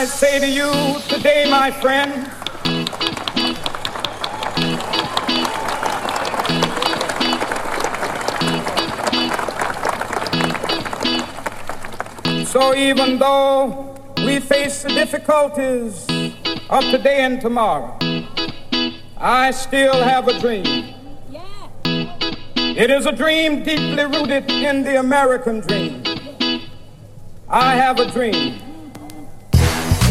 I say to you today, my friend, so even though we face the difficulties of today and tomorrow, I still have a dream. It is a dream deeply rooted in the American dream. I have a dream.